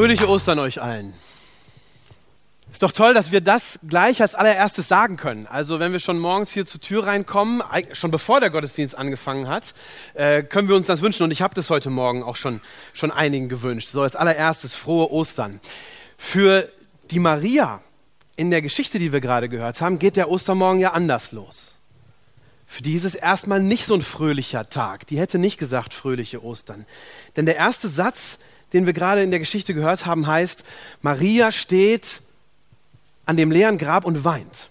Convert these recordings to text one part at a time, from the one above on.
Fröhliche Ostern euch allen. Ist doch toll, dass wir das gleich als allererstes sagen können. Also wenn wir schon morgens hier zur Tür reinkommen, schon bevor der Gottesdienst angefangen hat, äh, können wir uns das wünschen. Und ich habe das heute Morgen auch schon, schon einigen gewünscht. So als allererstes frohe Ostern. Für die Maria in der Geschichte, die wir gerade gehört haben, geht der Ostermorgen ja anders los. Für die ist es erstmal nicht so ein fröhlicher Tag. Die hätte nicht gesagt fröhliche Ostern. Denn der erste Satz den wir gerade in der Geschichte gehört haben, heißt, Maria steht an dem leeren Grab und weint.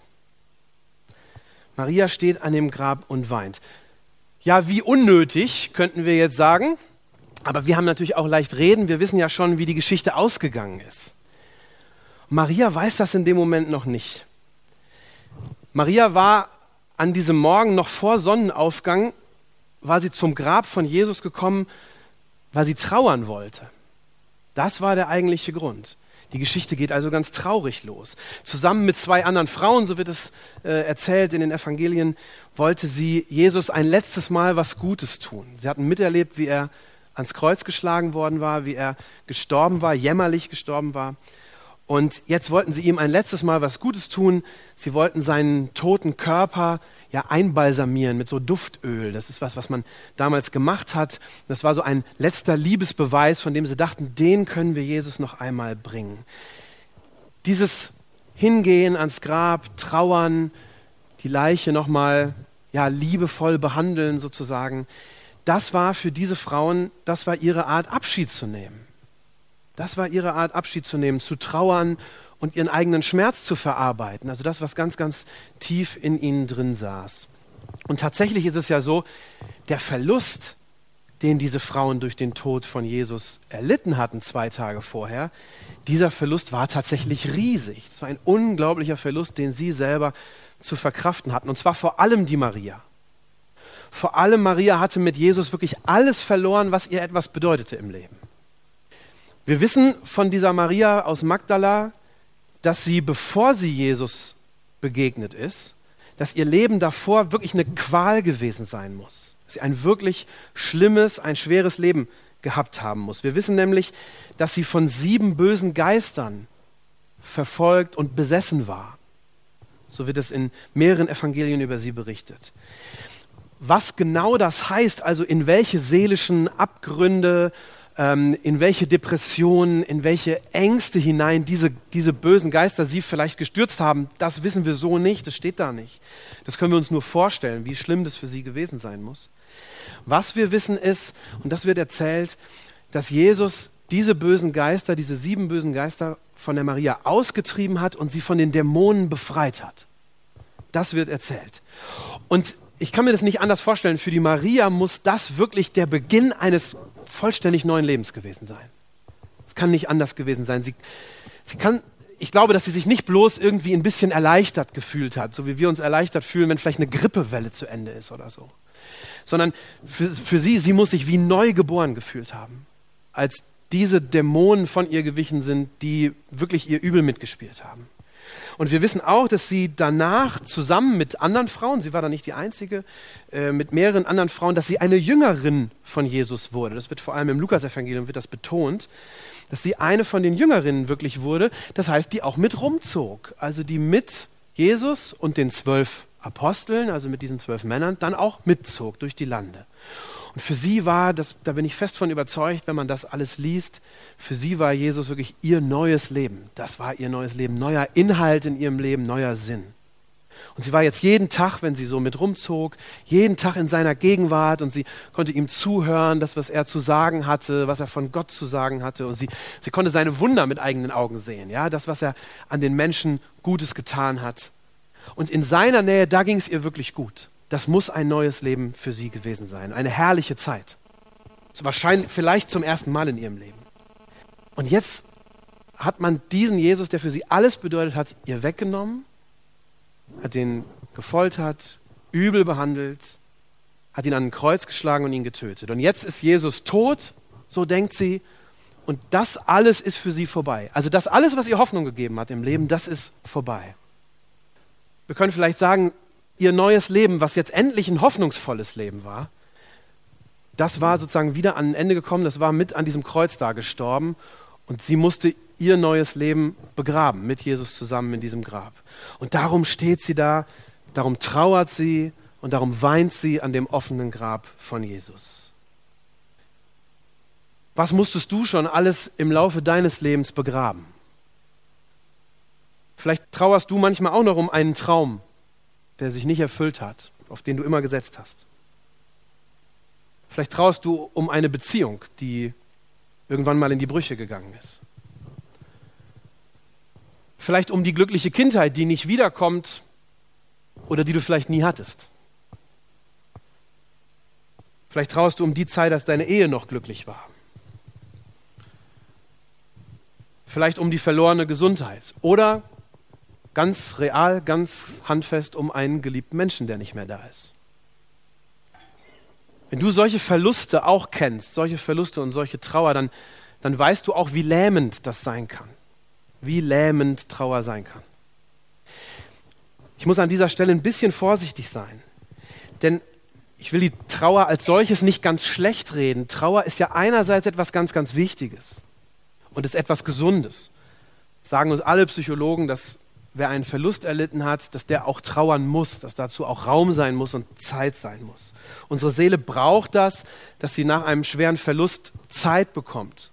Maria steht an dem Grab und weint. Ja, wie unnötig, könnten wir jetzt sagen. Aber wir haben natürlich auch leicht reden. Wir wissen ja schon, wie die Geschichte ausgegangen ist. Maria weiß das in dem Moment noch nicht. Maria war an diesem Morgen noch vor Sonnenaufgang, war sie zum Grab von Jesus gekommen, weil sie trauern wollte. Das war der eigentliche Grund. Die Geschichte geht also ganz traurig los. Zusammen mit zwei anderen Frauen, so wird es äh, erzählt in den Evangelien, wollte sie Jesus ein letztes Mal was Gutes tun. Sie hatten miterlebt, wie er ans Kreuz geschlagen worden war, wie er gestorben war, jämmerlich gestorben war. Und jetzt wollten sie ihm ein letztes Mal was Gutes tun. Sie wollten seinen toten Körper ja, einbalsamieren mit so Duftöl. Das ist was, was man damals gemacht hat. Das war so ein letzter Liebesbeweis, von dem sie dachten, den können wir Jesus noch einmal bringen. Dieses Hingehen ans Grab, trauern, die Leiche nochmal ja, liebevoll behandeln sozusagen, das war für diese Frauen, das war ihre Art, Abschied zu nehmen. Das war ihre Art, Abschied zu nehmen, zu trauern und ihren eigenen Schmerz zu verarbeiten. Also das, was ganz, ganz tief in ihnen drin saß. Und tatsächlich ist es ja so, der Verlust, den diese Frauen durch den Tod von Jesus erlitten hatten zwei Tage vorher, dieser Verlust war tatsächlich riesig. Es war ein unglaublicher Verlust, den sie selber zu verkraften hatten. Und zwar vor allem die Maria. Vor allem Maria hatte mit Jesus wirklich alles verloren, was ihr etwas bedeutete im Leben. Wir wissen von dieser Maria aus Magdala, dass sie, bevor sie Jesus begegnet ist, dass ihr Leben davor wirklich eine Qual gewesen sein muss. Dass sie ein wirklich schlimmes, ein schweres Leben gehabt haben muss. Wir wissen nämlich, dass sie von sieben bösen Geistern verfolgt und besessen war. So wird es in mehreren Evangelien über sie berichtet. Was genau das heißt, also in welche seelischen Abgründe in welche Depressionen, in welche Ängste hinein diese, diese bösen Geister sie vielleicht gestürzt haben, das wissen wir so nicht, das steht da nicht. Das können wir uns nur vorstellen, wie schlimm das für sie gewesen sein muss. Was wir wissen ist, und das wird erzählt, dass Jesus diese bösen Geister, diese sieben bösen Geister von der Maria ausgetrieben hat und sie von den Dämonen befreit hat. Das wird erzählt. Und ich kann mir das nicht anders vorstellen. Für die Maria muss das wirklich der Beginn eines vollständig neuen Lebens gewesen sein. Es kann nicht anders gewesen sein. Sie, sie kann, ich glaube, dass sie sich nicht bloß irgendwie ein bisschen erleichtert gefühlt hat, so wie wir uns erleichtert fühlen, wenn vielleicht eine Grippewelle zu Ende ist oder so. Sondern für, für sie, sie muss sich wie neu geboren gefühlt haben, als diese Dämonen von ihr gewichen sind, die wirklich ihr Übel mitgespielt haben. Und wir wissen auch, dass sie danach zusammen mit anderen Frauen, sie war da nicht die einzige, äh, mit mehreren anderen Frauen, dass sie eine Jüngerin von Jesus wurde. Das wird vor allem im Lukasevangelium wird das betont, dass sie eine von den Jüngerinnen wirklich wurde. Das heißt, die auch mit rumzog. Also die mit Jesus und den zwölf Aposteln, also mit diesen zwölf Männern, dann auch mitzog durch die Lande. Und für sie war, das, da bin ich fest von überzeugt, wenn man das alles liest, für sie war Jesus wirklich ihr neues Leben. Das war ihr neues Leben, neuer Inhalt in ihrem Leben, neuer Sinn. Und sie war jetzt jeden Tag, wenn sie so mit rumzog, jeden Tag in seiner Gegenwart und sie konnte ihm zuhören, das, was er zu sagen hatte, was er von Gott zu sagen hatte. Und sie, sie konnte seine Wunder mit eigenen Augen sehen, ja, das, was er an den Menschen Gutes getan hat. Und in seiner Nähe, da ging es ihr wirklich gut das muss ein neues Leben für sie gewesen sein. Eine herrliche Zeit. Wahrscheinlich, vielleicht zum ersten Mal in ihrem Leben. Und jetzt hat man diesen Jesus, der für sie alles bedeutet hat, ihr weggenommen, hat ihn gefoltert, übel behandelt, hat ihn an ein Kreuz geschlagen und ihn getötet. Und jetzt ist Jesus tot, so denkt sie, und das alles ist für sie vorbei. Also das alles, was ihr Hoffnung gegeben hat im Leben, das ist vorbei. Wir können vielleicht sagen, ihr neues Leben, was jetzt endlich ein hoffnungsvolles Leben war, das war sozusagen wieder an ein Ende gekommen, das war mit an diesem Kreuz da gestorben und sie musste ihr neues Leben begraben, mit Jesus zusammen in diesem Grab. Und darum steht sie da, darum trauert sie und darum weint sie an dem offenen Grab von Jesus. Was musstest du schon alles im Laufe deines Lebens begraben? Vielleicht trauerst du manchmal auch noch um einen Traum, der sich nicht erfüllt hat, auf den du immer gesetzt hast. Vielleicht trauerst du um eine Beziehung, die irgendwann mal in die Brüche gegangen ist. Vielleicht um die glückliche Kindheit, die nicht wiederkommt oder die du vielleicht nie hattest. Vielleicht trauerst du um die Zeit, als deine Ehe noch glücklich war. Vielleicht um die verlorene Gesundheit oder ganz real, ganz handfest um einen geliebten Menschen, der nicht mehr da ist. Wenn du solche Verluste auch kennst, solche Verluste und solche Trauer, dann, dann weißt du auch, wie lähmend das sein kann. Wie lähmend Trauer sein kann. Ich muss an dieser Stelle ein bisschen vorsichtig sein. Denn ich will die Trauer als solches nicht ganz schlecht reden. Trauer ist ja einerseits etwas ganz, ganz Wichtiges und ist etwas Gesundes. Sagen uns alle Psychologen, dass wer einen Verlust erlitten hat, dass der auch trauern muss, dass dazu auch Raum sein muss und Zeit sein muss. Unsere Seele braucht das, dass sie nach einem schweren Verlust Zeit bekommt,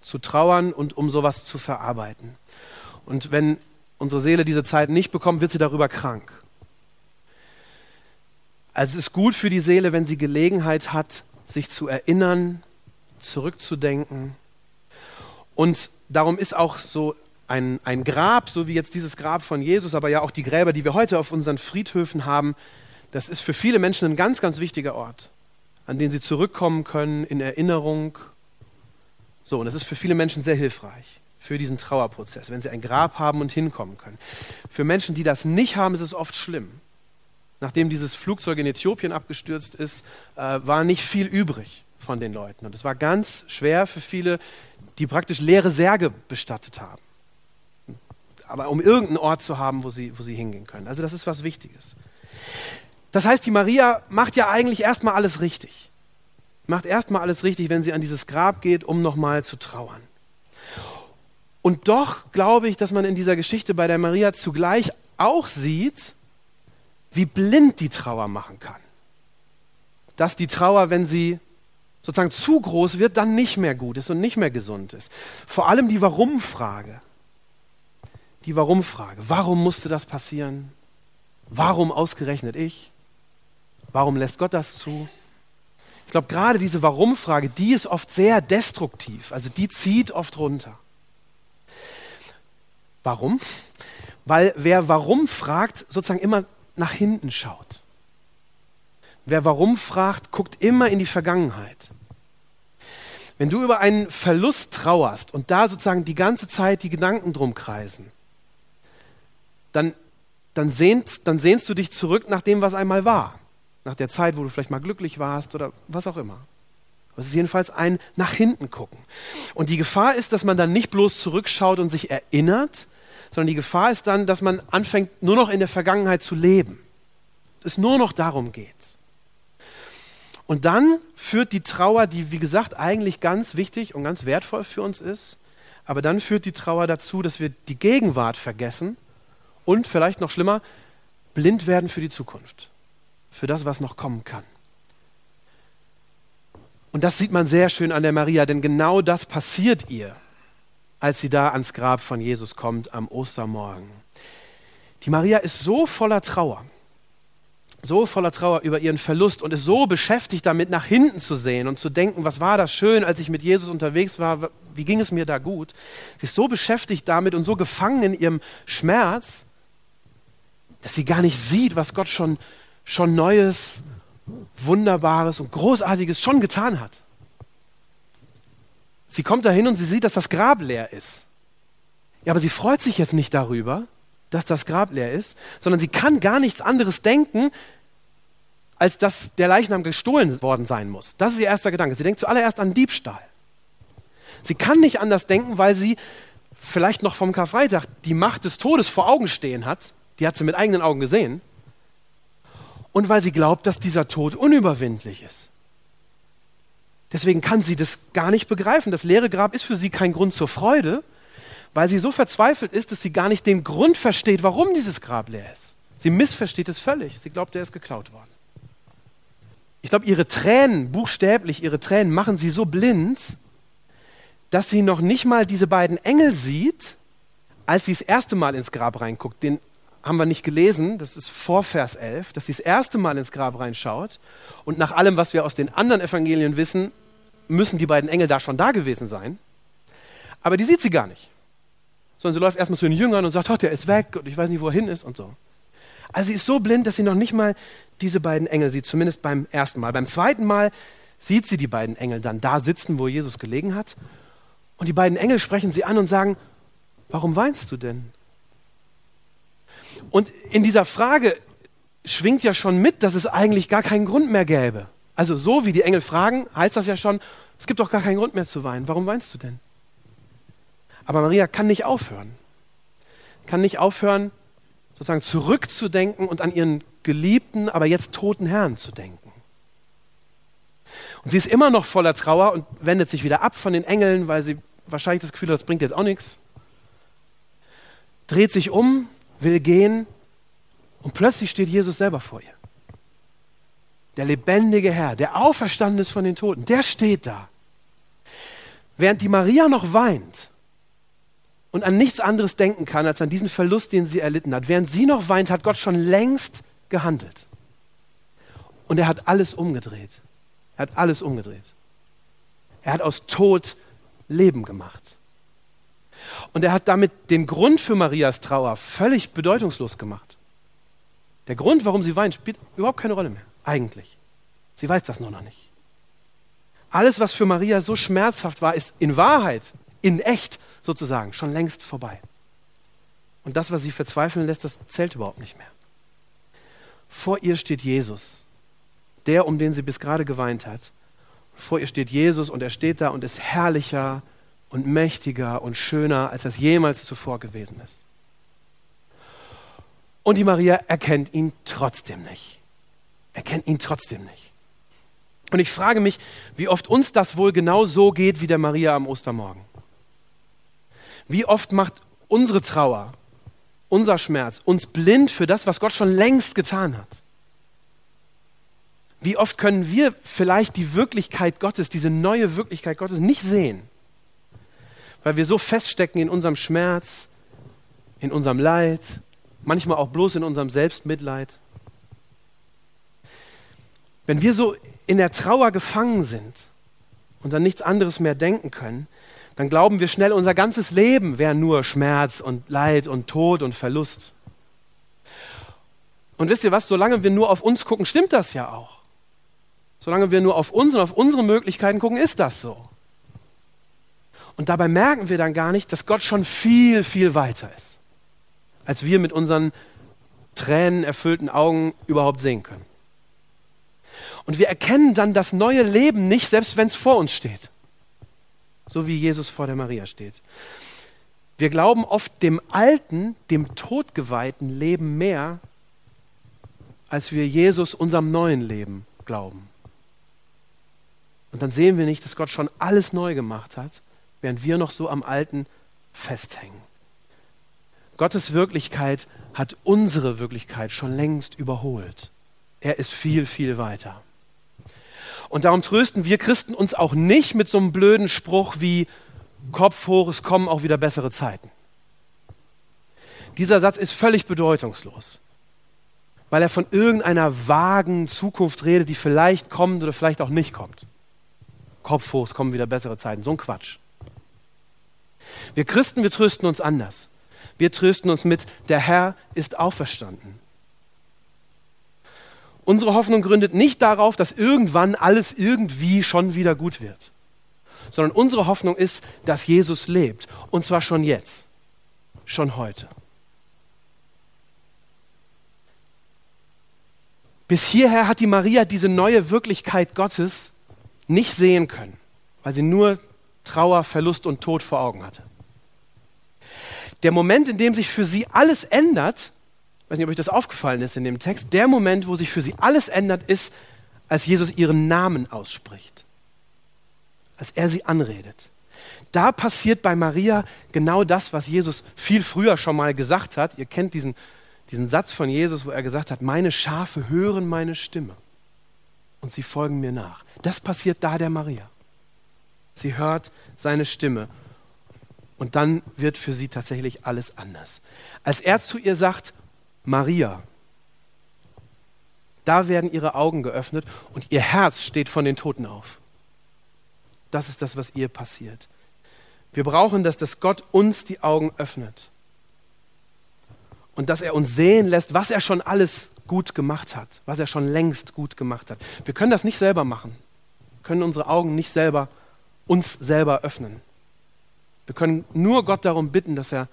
zu trauern und um sowas zu verarbeiten. Und wenn unsere Seele diese Zeit nicht bekommt, wird sie darüber krank. Also es ist gut für die Seele, wenn sie Gelegenheit hat, sich zu erinnern, zurückzudenken. Und darum ist auch so ein, ein Grab, so wie jetzt dieses Grab von Jesus, aber ja auch die Gräber, die wir heute auf unseren Friedhöfen haben, das ist für viele Menschen ein ganz, ganz wichtiger Ort, an den sie zurückkommen können in Erinnerung. So, und das ist für viele Menschen sehr hilfreich für diesen Trauerprozess, wenn sie ein Grab haben und hinkommen können. Für Menschen, die das nicht haben, ist es oft schlimm. Nachdem dieses Flugzeug in Äthiopien abgestürzt ist, äh, war nicht viel übrig von den Leuten. Und es war ganz schwer für viele, die praktisch leere Särge bestattet haben aber um irgendeinen Ort zu haben, wo sie, wo sie hingehen können. Also das ist was Wichtiges. Das heißt, die Maria macht ja eigentlich erstmal alles richtig. Macht erstmal alles richtig, wenn sie an dieses Grab geht, um nochmal zu trauern. Und doch glaube ich, dass man in dieser Geschichte bei der Maria zugleich auch sieht, wie blind die Trauer machen kann. Dass die Trauer, wenn sie sozusagen zu groß wird, dann nicht mehr gut ist und nicht mehr gesund ist. Vor allem die Warum-Frage die Warum-Frage. Warum musste das passieren? Warum ausgerechnet ich? Warum lässt Gott das zu? Ich glaube, gerade diese Warum-Frage, die ist oft sehr destruktiv. Also die zieht oft runter. Warum? Weil wer Warum fragt, sozusagen immer nach hinten schaut. Wer Warum fragt, guckt immer in die Vergangenheit. Wenn du über einen Verlust trauerst und da sozusagen die ganze Zeit die Gedanken drum kreisen, dann, dann, sehnst, dann sehnst du dich zurück nach dem, was einmal war. Nach der Zeit, wo du vielleicht mal glücklich warst oder was auch immer. Es ist jedenfalls ein nach hinten gucken. Und die Gefahr ist, dass man dann nicht bloß zurückschaut und sich erinnert, sondern die Gefahr ist dann, dass man anfängt, nur noch in der Vergangenheit zu leben. Es nur noch darum geht. Und dann führt die Trauer, die wie gesagt eigentlich ganz wichtig und ganz wertvoll für uns ist, aber dann führt die Trauer dazu, dass wir die Gegenwart vergessen und vielleicht noch schlimmer, blind werden für die Zukunft, für das, was noch kommen kann. Und das sieht man sehr schön an der Maria, denn genau das passiert ihr, als sie da ans Grab von Jesus kommt am Ostermorgen. Die Maria ist so voller Trauer, so voller Trauer über ihren Verlust und ist so beschäftigt damit, nach hinten zu sehen und zu denken, was war das schön, als ich mit Jesus unterwegs war, wie ging es mir da gut. Sie ist so beschäftigt damit und so gefangen in ihrem Schmerz, dass sie gar nicht sieht, was Gott schon, schon Neues, Wunderbares und Großartiges schon getan hat. Sie kommt dahin und sie sieht, dass das Grab leer ist. Ja, aber sie freut sich jetzt nicht darüber, dass das Grab leer ist, sondern sie kann gar nichts anderes denken, als dass der Leichnam gestohlen worden sein muss. Das ist ihr erster Gedanke. Sie denkt zuallererst an Diebstahl. Sie kann nicht anders denken, weil sie vielleicht noch vom Karfreitag die Macht des Todes vor Augen stehen hat. Die hat sie mit eigenen Augen gesehen. Und weil sie glaubt, dass dieser Tod unüberwindlich ist. Deswegen kann sie das gar nicht begreifen. Das leere Grab ist für sie kein Grund zur Freude, weil sie so verzweifelt ist, dass sie gar nicht den Grund versteht, warum dieses Grab leer ist. Sie missversteht es völlig. Sie glaubt, er ist geklaut worden. Ich glaube, ihre Tränen, buchstäblich ihre Tränen, machen sie so blind, dass sie noch nicht mal diese beiden Engel sieht, als sie das erste Mal ins Grab reinguckt. Den haben wir nicht gelesen, das ist vor Vers 11, dass sie das erste Mal ins Grab reinschaut. Und nach allem, was wir aus den anderen Evangelien wissen, müssen die beiden Engel da schon da gewesen sein. Aber die sieht sie gar nicht. Sondern sie läuft erstmal zu den Jüngern und sagt, oh, der ist weg und ich weiß nicht, wo er hin ist und so. Also sie ist so blind, dass sie noch nicht mal diese beiden Engel sieht, zumindest beim ersten Mal. Beim zweiten Mal sieht sie die beiden Engel dann da sitzen, wo Jesus gelegen hat. Und die beiden Engel sprechen sie an und sagen, warum weinst du denn? Und in dieser Frage schwingt ja schon mit, dass es eigentlich gar keinen Grund mehr gäbe. Also so wie die Engel fragen, heißt das ja schon, es gibt doch gar keinen Grund mehr zu weinen. Warum weinst du denn? Aber Maria kann nicht aufhören. Kann nicht aufhören, sozusagen zurückzudenken und an ihren geliebten, aber jetzt toten Herrn zu denken. Und sie ist immer noch voller Trauer und wendet sich wieder ab von den Engeln, weil sie wahrscheinlich das Gefühl hat, das bringt jetzt auch nichts. Dreht sich um, will gehen und plötzlich steht Jesus selber vor ihr. Der lebendige Herr, der auferstanden ist von den Toten, der steht da. Während die Maria noch weint und an nichts anderes denken kann, als an diesen Verlust, den sie erlitten hat, während sie noch weint, hat Gott schon längst gehandelt. Und er hat alles umgedreht. Er hat alles umgedreht. Er hat aus Tod Leben gemacht. Und er hat damit den Grund für Marias Trauer völlig bedeutungslos gemacht. Der Grund, warum sie weint, spielt überhaupt keine Rolle mehr. Eigentlich. Sie weiß das nur noch nicht. Alles, was für Maria so schmerzhaft war, ist in Wahrheit, in echt sozusagen, schon längst vorbei. Und das, was sie verzweifeln lässt, das zählt überhaupt nicht mehr. Vor ihr steht Jesus, der, um den sie bis gerade geweint hat. Vor ihr steht Jesus und er steht da und ist herrlicher und mächtiger und schöner, als das jemals zuvor gewesen ist. Und die Maria erkennt ihn trotzdem nicht erkennt ihn trotzdem nicht. Und ich frage mich, wie oft uns das wohl genau so geht wie der Maria am Ostermorgen. Wie oft macht unsere Trauer, unser Schmerz uns blind für das, was Gott schon längst getan hat. Wie oft können wir vielleicht die Wirklichkeit Gottes, diese neue Wirklichkeit Gottes nicht sehen, weil wir so feststecken in unserem Schmerz, in unserem Leid, manchmal auch bloß in unserem Selbstmitleid. Wenn wir so in der Trauer gefangen sind und an nichts anderes mehr denken können, dann glauben wir schnell, unser ganzes Leben wäre nur Schmerz und Leid und Tod und Verlust. Und wisst ihr was, solange wir nur auf uns gucken, stimmt das ja auch. Solange wir nur auf uns und auf unsere Möglichkeiten gucken, ist das so. Und dabei merken wir dann gar nicht, dass Gott schon viel, viel weiter ist, als wir mit unseren tränenerfüllten Augen überhaupt sehen können. Und wir erkennen dann das neue Leben nicht, selbst wenn es vor uns steht. So wie Jesus vor der Maria steht. Wir glauben oft dem alten, dem todgeweihten Leben mehr, als wir Jesus unserem neuen Leben glauben. Und dann sehen wir nicht, dass Gott schon alles neu gemacht hat, während wir noch so am alten festhängen. Gottes Wirklichkeit hat unsere Wirklichkeit schon längst überholt. Er ist viel, viel weiter. Und darum trösten wir Christen uns auch nicht mit so einem blöden Spruch wie Kopf hoch, es kommen auch wieder bessere Zeiten. Dieser Satz ist völlig bedeutungslos, weil er von irgendeiner vagen Zukunft redet, die vielleicht kommt oder vielleicht auch nicht kommt. Kopf hoch, es kommen wieder bessere Zeiten. So ein Quatsch. Wir Christen, wir trösten uns anders. Wir trösten uns mit, der Herr ist auferstanden. Unsere Hoffnung gründet nicht darauf, dass irgendwann alles irgendwie schon wieder gut wird, sondern unsere Hoffnung ist, dass Jesus lebt und zwar schon jetzt. schon heute. Bis hierher hat die Maria diese neue Wirklichkeit Gottes nicht sehen können, weil sie nur Trauer, Verlust und Tod vor Augen hatte. Der Moment, in dem sich für sie alles ändert, ich weiß nicht, ob euch das aufgefallen ist in dem Text, der Moment, wo sich für sie alles ändert, ist, als Jesus ihren Namen ausspricht, als er sie anredet. Da passiert bei Maria genau das, was Jesus viel früher schon mal gesagt hat. Ihr kennt diesen, diesen Satz von Jesus, wo er gesagt hat, meine Schafe hören meine Stimme und sie folgen mir nach. Das passiert da der Maria. Sie hört seine Stimme und dann wird für sie tatsächlich alles anders. Als er zu ihr sagt, Maria, da werden ihre Augen geöffnet und ihr Herz steht von den Toten auf. Das ist das, was ihr passiert. Wir brauchen das, dass Gott uns die Augen öffnet und dass er uns sehen lässt, was er schon alles gut gemacht hat, was er schon längst gut gemacht hat. Wir können das nicht selber machen, wir können unsere Augen nicht selber uns selber öffnen. Wir können nur Gott darum bitten, dass er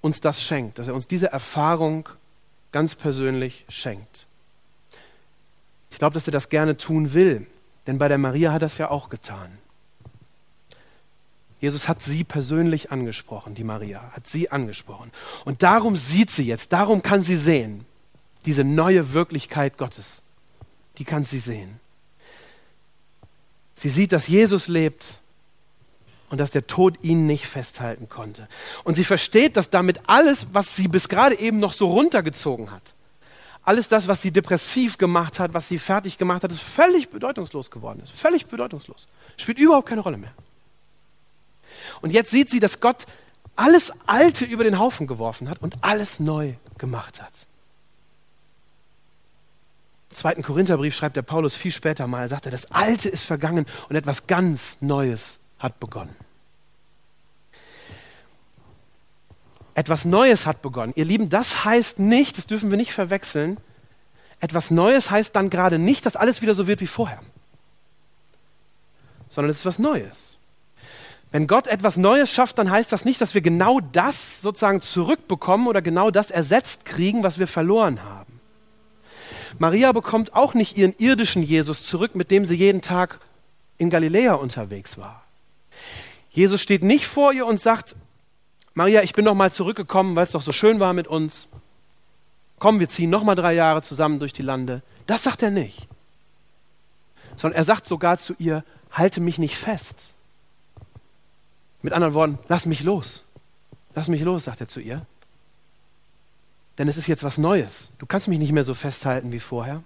uns das schenkt, dass er uns diese Erfahrung ganz persönlich schenkt. Ich glaube, dass er das gerne tun will, denn bei der Maria hat er es ja auch getan. Jesus hat sie persönlich angesprochen, die Maria, hat sie angesprochen. Und darum sieht sie jetzt, darum kann sie sehen, diese neue Wirklichkeit Gottes, die kann sie sehen. Sie sieht, dass Jesus lebt und dass der Tod ihn nicht festhalten konnte. Und sie versteht, dass damit alles, was sie bis gerade eben noch so runtergezogen hat, alles das, was sie depressiv gemacht hat, was sie fertig gemacht hat, ist völlig bedeutungslos geworden ist. Völlig bedeutungslos. Spielt überhaupt keine Rolle mehr. Und jetzt sieht sie, dass Gott alles Alte über den Haufen geworfen hat und alles neu gemacht hat. Im zweiten Korintherbrief schreibt der Paulus viel später mal, er sagt er, das Alte ist vergangen und etwas ganz Neues hat begonnen. Etwas Neues hat begonnen. Ihr Lieben, das heißt nicht, das dürfen wir nicht verwechseln, etwas Neues heißt dann gerade nicht, dass alles wieder so wird wie vorher, sondern es ist was Neues. Wenn Gott etwas Neues schafft, dann heißt das nicht, dass wir genau das sozusagen zurückbekommen oder genau das ersetzt kriegen, was wir verloren haben. Maria bekommt auch nicht ihren irdischen Jesus zurück, mit dem sie jeden Tag in Galiläa unterwegs war. Jesus steht nicht vor ihr und sagt, Maria, ich bin noch mal zurückgekommen, weil es doch so schön war mit uns. Komm, wir ziehen noch mal drei Jahre zusammen durch die Lande. Das sagt er nicht. Sondern er sagt sogar zu ihr, halte mich nicht fest. Mit anderen Worten, lass mich los. Lass mich los, sagt er zu ihr. Denn es ist jetzt was Neues. Du kannst mich nicht mehr so festhalten wie vorher,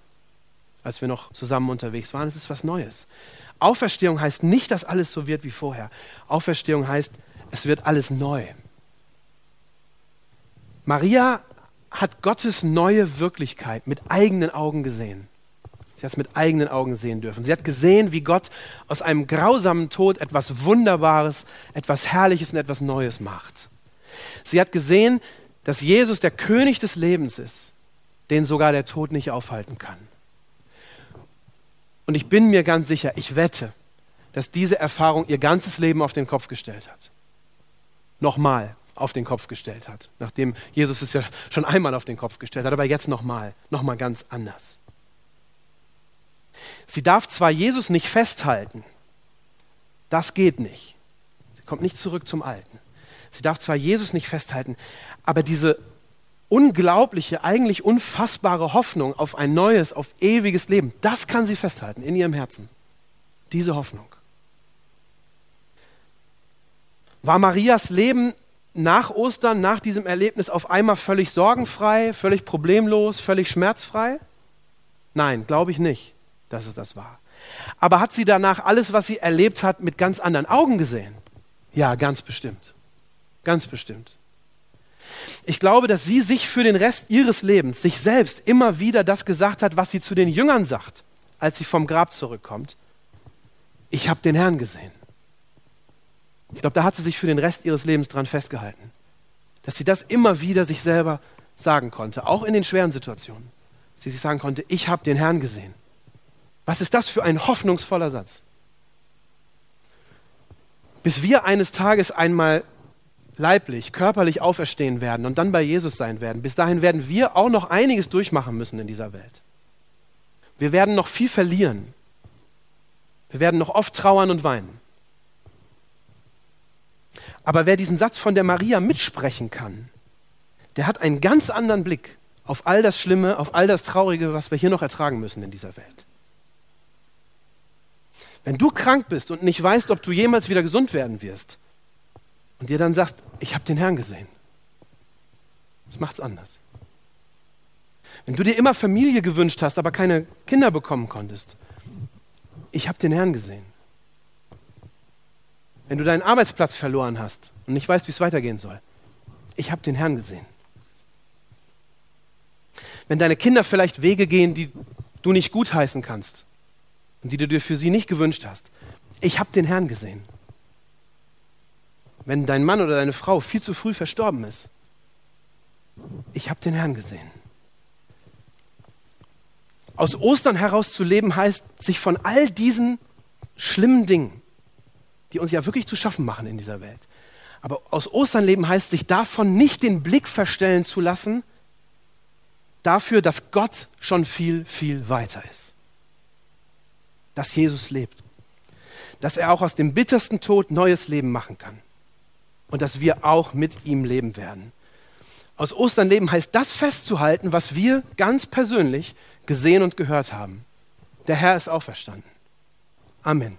als wir noch zusammen unterwegs waren. Es ist was Neues. Auferstehung heißt nicht, dass alles so wird wie vorher. Auferstehung heißt, es wird alles neu. Maria hat Gottes neue Wirklichkeit mit eigenen Augen gesehen. Sie hat es mit eigenen Augen sehen dürfen. Sie hat gesehen, wie Gott aus einem grausamen Tod etwas Wunderbares, etwas Herrliches und etwas Neues macht. Sie hat gesehen, dass Jesus der König des Lebens ist, den sogar der Tod nicht aufhalten kann. Und ich bin mir ganz sicher, ich wette, dass diese Erfahrung ihr ganzes Leben auf den Kopf gestellt hat. Nochmal auf den Kopf gestellt hat, nachdem Jesus es ja schon einmal auf den Kopf gestellt hat, aber jetzt nochmal, nochmal ganz anders. Sie darf zwar Jesus nicht festhalten, das geht nicht. Sie kommt nicht zurück zum Alten. Sie darf zwar Jesus nicht festhalten, aber diese unglaubliche, eigentlich unfassbare Hoffnung auf ein neues, auf ewiges Leben, das kann sie festhalten in ihrem Herzen. Diese Hoffnung. War Marias Leben nach Ostern, nach diesem Erlebnis auf einmal völlig sorgenfrei, völlig problemlos, völlig schmerzfrei? Nein, glaube ich nicht, dass es das war. Aber hat sie danach alles, was sie erlebt hat, mit ganz anderen Augen gesehen? Ja, ganz bestimmt. Ganz bestimmt. Ich glaube, dass sie sich für den Rest ihres Lebens, sich selbst immer wieder das gesagt hat, was sie zu den Jüngern sagt, als sie vom Grab zurückkommt. Ich habe den Herrn gesehen. Ich glaube, da hat sie sich für den Rest ihres Lebens dran festgehalten. Dass sie das immer wieder sich selber sagen konnte, auch in den schweren Situationen. Dass sie sich sagen konnte, ich habe den Herrn gesehen. Was ist das für ein hoffnungsvoller Satz? Bis wir eines Tages einmal leiblich, körperlich auferstehen werden und dann bei Jesus sein werden, bis dahin werden wir auch noch einiges durchmachen müssen in dieser Welt. Wir werden noch viel verlieren. Wir werden noch oft trauern und weinen. Aber wer diesen Satz von der Maria mitsprechen kann, der hat einen ganz anderen Blick auf all das Schlimme, auf all das Traurige, was wir hier noch ertragen müssen in dieser Welt. Wenn du krank bist und nicht weißt, ob du jemals wieder gesund werden wirst, und dir dann sagst, ich habe den Herrn gesehen, das macht's anders. Wenn du dir immer Familie gewünscht hast, aber keine Kinder bekommen konntest, ich habe den Herrn gesehen. Wenn du deinen Arbeitsplatz verloren hast und nicht weißt, wie es weitergehen soll, ich habe den Herrn gesehen. Wenn deine Kinder vielleicht Wege gehen, die du nicht gutheißen kannst und die du dir für sie nicht gewünscht hast, ich habe den Herrn gesehen. Wenn dein Mann oder deine Frau viel zu früh verstorben ist, ich habe den Herrn gesehen. Aus Ostern heraus zu leben heißt, sich von all diesen schlimmen Dingen, die uns ja wirklich zu schaffen machen in dieser Welt, aber aus Ostern leben heißt, sich davon nicht den Blick verstellen zu lassen, dafür, dass Gott schon viel, viel weiter ist. Dass Jesus lebt. Dass er auch aus dem bittersten Tod neues Leben machen kann. Und dass wir auch mit ihm leben werden. Aus Ostern leben heißt das festzuhalten, was wir ganz persönlich gesehen und gehört haben. Der Herr ist auferstanden. Amen.